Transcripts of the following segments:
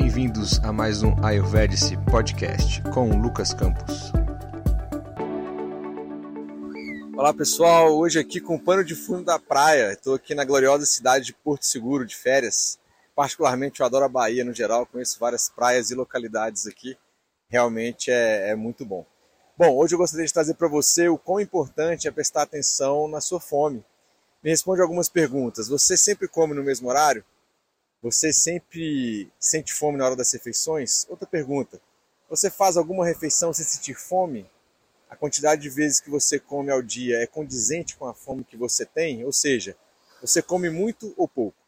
Bem-vindos a mais um Ayurvedic Podcast com Lucas Campos. Olá pessoal, hoje aqui com o pano de fundo da praia. Estou aqui na gloriosa cidade de Porto Seguro de férias. Particularmente eu adoro a Bahia no geral, conheço várias praias e localidades aqui. Realmente é, é muito bom. Bom, hoje eu gostaria de trazer para você o quão importante é prestar atenção na sua fome. Me responde algumas perguntas. Você sempre come no mesmo horário? Você sempre sente fome na hora das refeições? Outra pergunta. Você faz alguma refeição sem sentir fome? A quantidade de vezes que você come ao dia é condizente com a fome que você tem? Ou seja, você come muito ou pouco?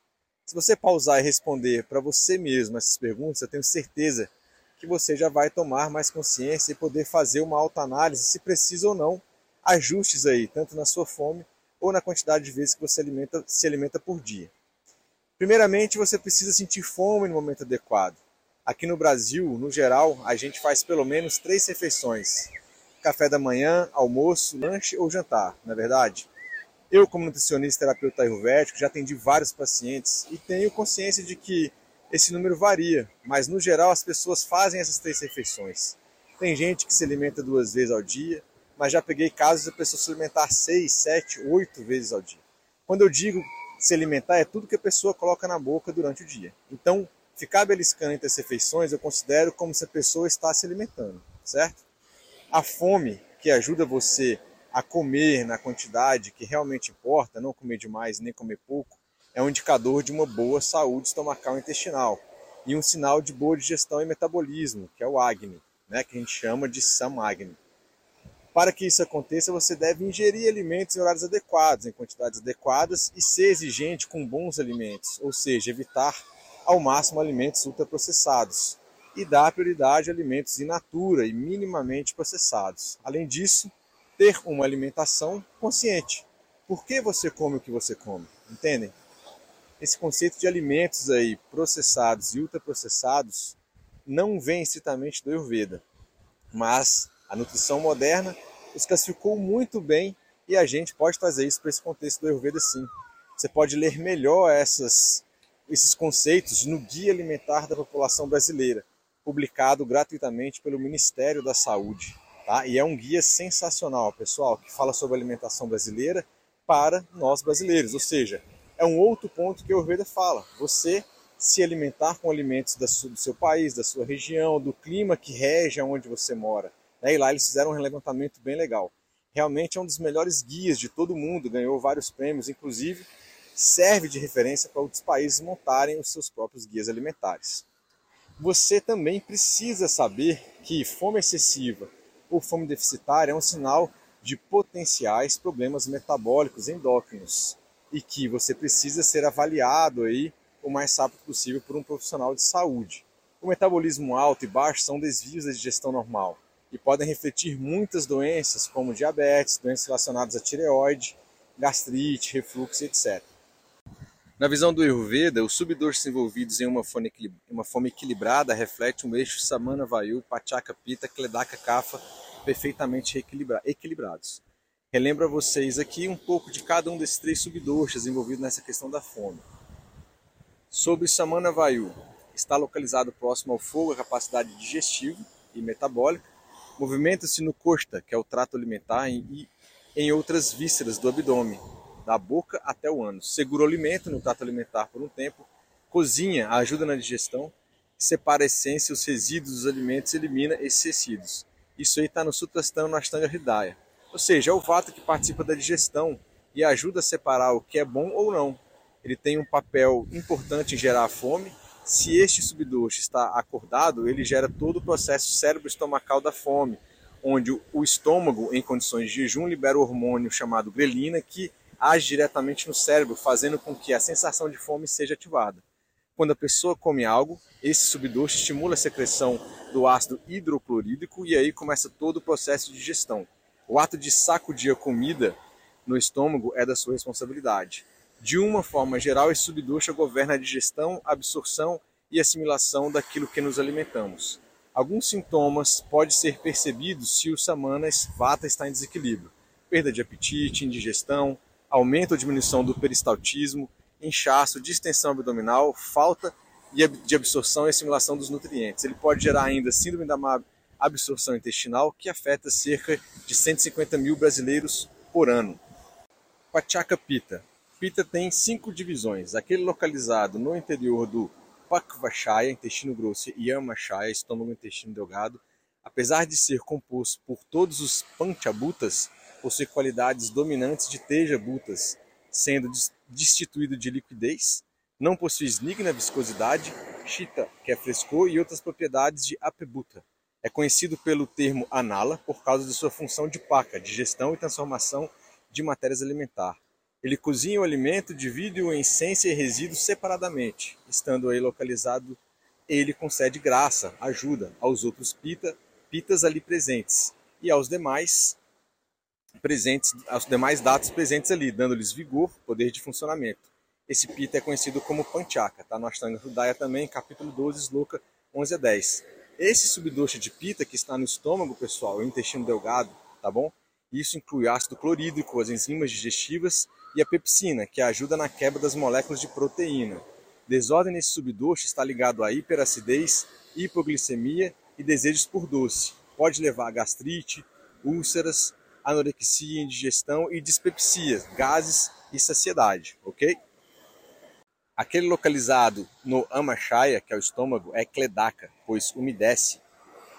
Se você pausar e responder para você mesmo essas perguntas, eu tenho certeza que você já vai tomar mais consciência e poder fazer uma autoanálise, se precisa ou não, ajustes aí, tanto na sua fome ou na quantidade de vezes que você alimenta, se alimenta por dia. Primeiramente, você precisa sentir fome no momento adequado. Aqui no Brasil, no geral, a gente faz pelo menos três refeições: café da manhã, almoço, lanche ou jantar, não é verdade? Eu, como nutricionista e terapeuta ayurvédico, já atendi vários pacientes e tenho consciência de que esse número varia, mas no geral as pessoas fazem essas três refeições. Tem gente que se alimenta duas vezes ao dia, mas já peguei casos de a pessoa se alimentar seis, sete, oito vezes ao dia. Quando eu digo se alimentar é tudo que a pessoa coloca na boca durante o dia. Então, ficar beliscando entre as refeições eu considero como se a pessoa está se alimentando, certo? A fome, que ajuda você a comer na quantidade que realmente importa, não comer demais nem comer pouco, é um indicador de uma boa saúde estomacal e intestinal e um sinal de boa digestão e metabolismo, que é o Agni, né, que a gente chama de Samagni. Para que isso aconteça, você deve ingerir alimentos em horários adequados, em quantidades adequadas e ser exigente com bons alimentos, ou seja, evitar ao máximo alimentos ultraprocessados e dar prioridade a alimentos in natura e minimamente processados. Além disso, ter uma alimentação consciente. Por que você come o que você come? Entendem? Esse conceito de alimentos aí processados e ultraprocessados não vem estritamente do Ayurveda, mas a nutrição moderna os classificou muito bem e a gente pode trazer isso para esse contexto do Ayurveda sim. Você pode ler melhor essas, esses conceitos no Guia Alimentar da População Brasileira, publicado gratuitamente pelo Ministério da Saúde. Tá? E é um guia sensacional, pessoal, que fala sobre alimentação brasileira para nós brasileiros. Ou seja, é um outro ponto que o Ayurveda fala. Você se alimentar com alimentos do seu país, da sua região, do clima que rege onde você mora. Né? E lá eles fizeram um levantamento bem legal. Realmente é um dos melhores guias de todo mundo, ganhou vários prêmios, inclusive serve de referência para outros países montarem os seus próprios guias alimentares. Você também precisa saber que fome excessiva ou fome deficitária é um sinal de potenciais problemas metabólicos endócrinos e que você precisa ser avaliado aí o mais rápido possível por um profissional de saúde. O metabolismo alto e baixo são desvios da digestão normal e podem refletir muitas doenças, como diabetes, doenças relacionadas à tireoide, gastrite, refluxo, etc. Na visão do Ayurveda, os subdoshas envolvidos em uma fome, equilibrada refletem um eixo Samana Vayu, Pachaka Pita, Kledaka Kapha perfeitamente equilibra equilibrados. Relembro a vocês aqui um pouco de cada um desses três subdoshas envolvidos nessa questão da fome. Sobre Samana Vayu, está localizado próximo ao fogo, a capacidade digestiva e metabólica, Movimenta-se no costa, que é o trato alimentar, e em outras vísceras do abdômen, da boca até o ânus. Segura o alimento no trato alimentar por um tempo, cozinha, ajuda na digestão, separa a essência os resíduos dos alimentos elimina esses resíduos. Isso aí está no Sutrasthana no Ashtanga Hridaya. Ou seja, é o vato que participa da digestão e ajuda a separar o que é bom ou não. Ele tem um papel importante em gerar a fome se este subdoce está acordado, ele gera todo o processo cérebro-estomacal da fome, onde o estômago, em condições de jejum, libera o hormônio chamado grelina, que age diretamente no cérebro, fazendo com que a sensação de fome seja ativada. Quando a pessoa come algo, esse subdoce estimula a secreção do ácido hidroclorídrico e aí começa todo o processo de digestão. O ato de sacudir a comida no estômago é da sua responsabilidade. De uma forma geral, esse subducha governa a digestão, absorção e assimilação daquilo que nos alimentamos. Alguns sintomas podem ser percebidos se o samana vata está em desequilíbrio. Perda de apetite, indigestão, aumento ou diminuição do peristaltismo, inchaço, distensão abdominal, falta de absorção e assimilação dos nutrientes. Ele pode gerar ainda síndrome da má absorção intestinal, que afeta cerca de 150 mil brasileiros por ano. Pachaca Pita. Pita tem cinco divisões. Aquele localizado no interior do Pakvachaya, intestino grosso, e Yamachaya, estômago intestino delgado, apesar de ser composto por todos os Panchabutas, possui qualidades dominantes de Teja Butas, sendo destituído de liquidez, não possui snigna viscosidade, chita, que é frescor, e outras propriedades de apebuta. É conhecido pelo termo anala por causa de sua função de paca, digestão e transformação de matérias alimentares. Ele cozinha o alimento, divide-o em essência e resíduos separadamente. Estando aí localizado, ele concede graça, ajuda aos outros pita, pitas ali presentes e aos demais presentes, aos demais dados presentes ali, dando-lhes vigor, poder de funcionamento. Esse pita é conhecido como Panchaka, tá no Ashtanga Hridaya também, capítulo 12, Sloka 11 a 10. Esse subdosha de pita que está no estômago, pessoal, o intestino delgado, tá bom? Isso inclui ácido clorídrico, as enzimas digestivas e a pepsina, que ajuda na quebra das moléculas de proteína. Desordem nesse subdosha está ligado à hiperacidez, hipoglicemia e desejos por doce. Pode levar a gastrite, úlceras, anorexia, indigestão e dispepsia, gases e saciedade, ok? Aquele localizado no amachaya, que é o estômago, é cledaca, pois umedece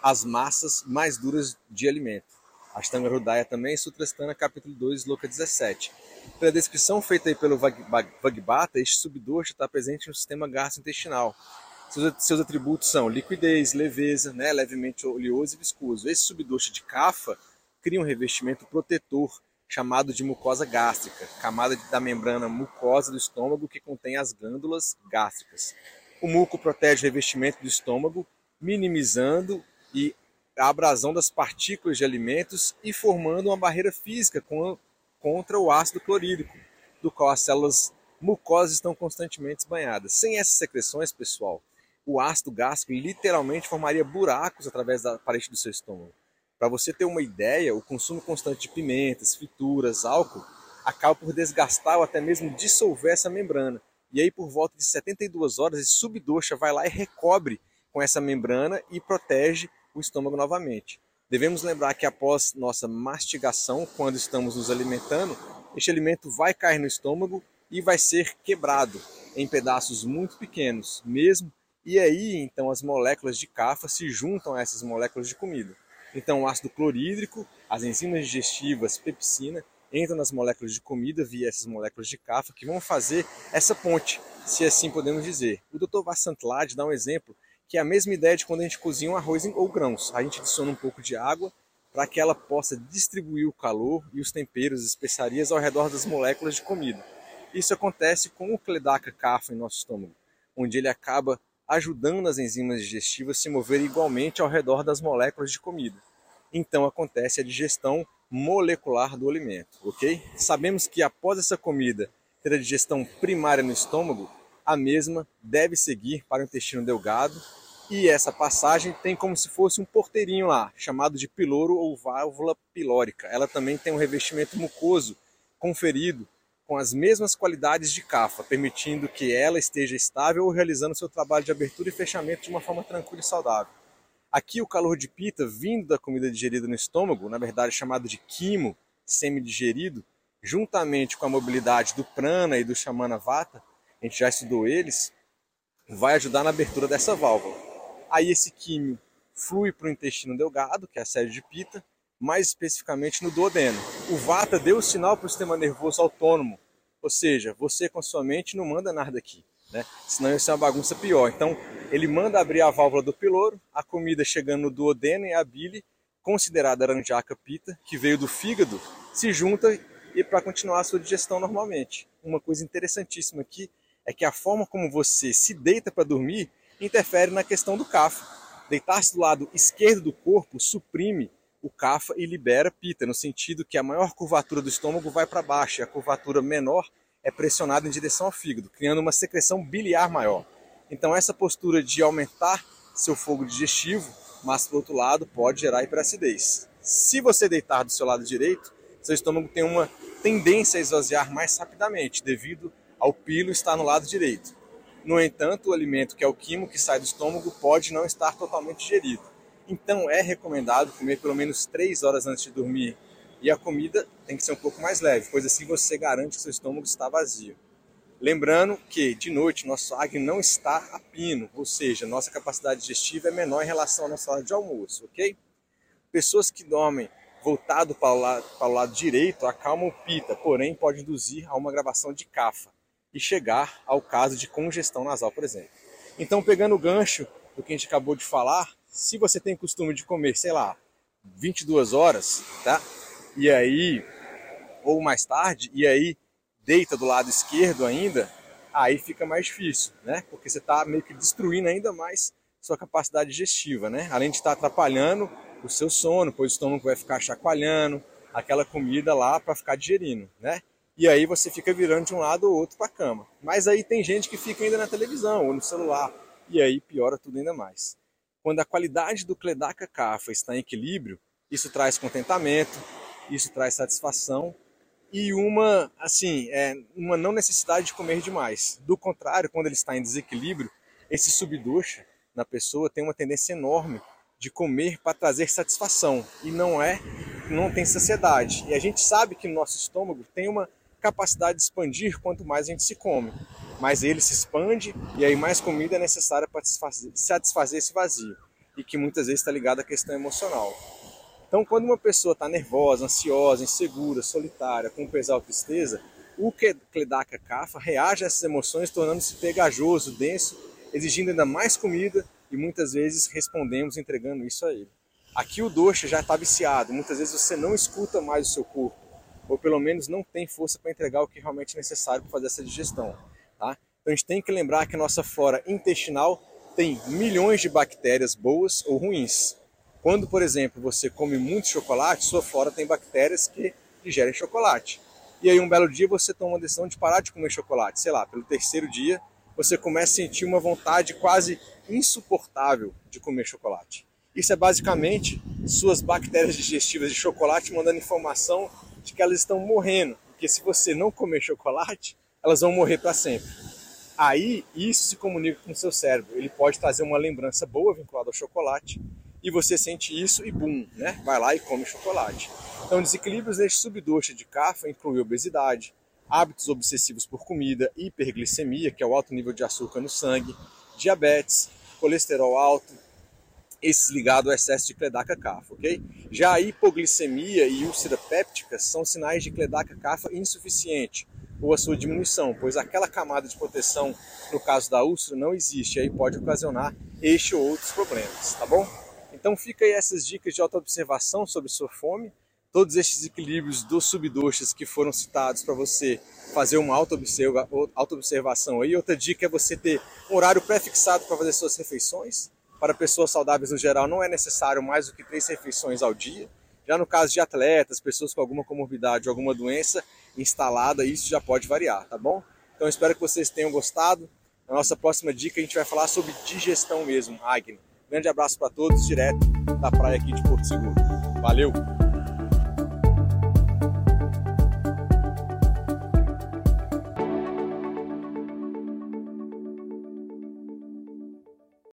as massas mais duras de alimento. Ashtanga Hridaya também, Sutrastana, capítulo 2, Sloka 17. Pela descrição feita aí pelo Vagbata, este subdosha está presente no sistema gastrointestinal. Seus, seus atributos são liquidez, leveza, né, levemente oleoso e viscoso. Esse subdosha de Kapha cria um revestimento protetor chamado de mucosa gástrica, camada da membrana mucosa do estômago que contém as glândulas gástricas. O muco protege o revestimento do estômago, minimizando e a abrasão das partículas de alimentos e formando uma barreira física contra o ácido clorídrico, do qual as células mucosas estão constantemente banhadas. Sem essas secreções, pessoal, o ácido gástrico literalmente formaria buracos através da parede do seu estômago. Para você ter uma ideia, o consumo constante de pimentas, frituras, álcool acaba por desgastar ou até mesmo dissolver essa membrana. E aí, por volta de 72 horas, esse subdoxa vai lá e recobre com essa membrana e protege o estômago novamente. Devemos lembrar que após nossa mastigação, quando estamos nos alimentando, este alimento vai cair no estômago e vai ser quebrado em pedaços muito pequenos, mesmo. E aí, então, as moléculas de cafa se juntam a essas moléculas de comida. Então, o ácido clorídrico, as enzimas digestivas, pepsina, entram nas moléculas de comida via essas moléculas de cafa que vão fazer essa ponte, se assim podemos dizer. O Dr. Vassantlad dá um exemplo que é a mesma ideia de quando a gente cozinha um arroz ou grãos. A gente adiciona um pouco de água para que ela possa distribuir o calor e os temperos especiarias ao redor das moléculas de comida. Isso acontece com o Cledaca cafa em nosso estômago, onde ele acaba ajudando as enzimas digestivas a se moverem igualmente ao redor das moléculas de comida. Então acontece a digestão molecular do alimento, ok? Sabemos que após essa comida ter a digestão primária no estômago, a mesma deve seguir para o intestino delgado e essa passagem tem como se fosse um porteirinho lá, chamado de piloro ou válvula pilórica. Ela também tem um revestimento mucoso conferido com as mesmas qualidades de cafa, permitindo que ela esteja estável ou realizando seu trabalho de abertura e fechamento de uma forma tranquila e saudável. Aqui o calor de pita vindo da comida digerida no estômago, na verdade chamado de quimo semi-digerido, juntamente com a mobilidade do prana e do shamana vata, a gente já estudou eles, vai ajudar na abertura dessa válvula. Aí esse químio flui para o intestino delgado, que é a sede de pita, mais especificamente no duodeno. O Vata deu o sinal para o sistema nervoso autônomo, ou seja, você com sua mente não manda nada aqui, né? senão isso é uma bagunça pior. Então ele manda abrir a válvula do piloro, a comida chegando no duodeno e a bile, considerada aranjaca pita, que veio do fígado, se junta e para continuar a sua digestão normalmente. Uma coisa interessantíssima aqui é que a forma como você se deita para dormir interfere na questão do CAF. Deitar-se do lado esquerdo do corpo suprime o CAFA e libera pita, no sentido que a maior curvatura do estômago vai para baixo e a curvatura menor é pressionada em direção ao fígado, criando uma secreção biliar maior. Então essa postura de aumentar seu fogo digestivo, mas por outro lado pode gerar hiperacidez. Se você deitar do seu lado direito, seu estômago tem uma tendência a esvaziar mais rapidamente, devido ao pilo estar no lado direito. No entanto, o alimento, que é o quimo que sai do estômago, pode não estar totalmente digerido. Então, é recomendado comer pelo menos 3 horas antes de dormir. E a comida tem que ser um pouco mais leve, pois assim você garante que seu estômago está vazio. Lembrando que de noite nosso acne não está a pino, ou seja, nossa capacidade digestiva é menor em relação à nossa hora de almoço, ok? Pessoas que dormem voltado para o lado, para o lado direito acalmam o pita, porém pode induzir a uma gravação de cafa e chegar ao caso de congestão nasal, por exemplo. Então, pegando o gancho do que a gente acabou de falar, se você tem costume de comer, sei lá, 22 horas, tá? E aí, ou mais tarde, e aí deita do lado esquerdo ainda, aí fica mais difícil, né? Porque você está meio que destruindo ainda mais sua capacidade digestiva, né? Além de estar atrapalhando o seu sono, pois o estômago vai ficar chacoalhando aquela comida lá para ficar digerindo, né? E aí você fica virando de um lado ou outro para a cama. Mas aí tem gente que fica ainda na televisão ou no celular, e aí piora tudo ainda mais. Quando a qualidade do Cledaca Cafa está em equilíbrio, isso traz contentamento, isso traz satisfação e uma, assim, é, uma não necessidade de comer demais. Do contrário, quando ele está em desequilíbrio, esse subducha na pessoa tem uma tendência enorme de comer para trazer satisfação e não é, não tem saciedade. E a gente sabe que no nosso estômago tem uma capacidade de expandir quanto mais a gente se come. Mas ele se expande e aí mais comida é necessária para satisfazer esse vazio. E que muitas vezes está ligado à questão emocional. Então, quando uma pessoa está nervosa, ansiosa, insegura, solitária, com pesar ou tristeza, o Kledaka Kapha reage a essas emoções tornando-se pegajoso, denso, exigindo ainda mais comida e muitas vezes respondemos entregando isso a ele. Aqui o dosha já está viciado, muitas vezes você não escuta mais o seu corpo ou pelo menos não tem força para entregar o que realmente é necessário para fazer essa digestão. Tá? Então a gente tem que lembrar que a nossa flora intestinal tem milhões de bactérias boas ou ruins. Quando, por exemplo, você come muito chocolate, sua flora tem bactérias que digerem chocolate. E aí um belo dia você toma uma decisão de parar de comer chocolate. Sei lá, pelo terceiro dia você começa a sentir uma vontade quase insuportável de comer chocolate. Isso é basicamente suas bactérias digestivas de chocolate mandando informação de que elas estão morrendo, porque se você não comer chocolate, elas vão morrer para sempre. Aí isso se comunica com o seu cérebro. Ele pode trazer uma lembrança boa vinculada ao chocolate e você sente isso e bum, né? Vai lá e come chocolate. Então, desequilíbrios neste subdoce de cafa incluem obesidade, hábitos obsessivos por comida, hiperglicemia, que é o alto nível de açúcar no sangue, diabetes, colesterol alto, esses ligados ao excesso de cledaca cafa, ok? Já a hipoglicemia e úlcera péptica são sinais de cledaca cafa insuficiente ou a sua diminuição, pois aquela camada de proteção, no caso da úlcera, não existe, aí pode ocasionar este ou outros problemas, tá bom? Então fica aí essas dicas de autoobservação sobre sua fome, todos estes equilíbrios dos subdoxas que foram citados para você fazer uma auto-observação aí. Outra dica é você ter um horário pré-fixado para fazer suas refeições, para pessoas saudáveis no geral não é necessário mais do que três refeições ao dia. Já no caso de atletas, pessoas com alguma comorbidade alguma doença instalada, isso já pode variar, tá bom? Então espero que vocês tenham gostado. Na nossa próxima dica a gente vai falar sobre digestão mesmo, Agni. Grande abraço para todos, direto da praia aqui de Porto Seguro. Valeu!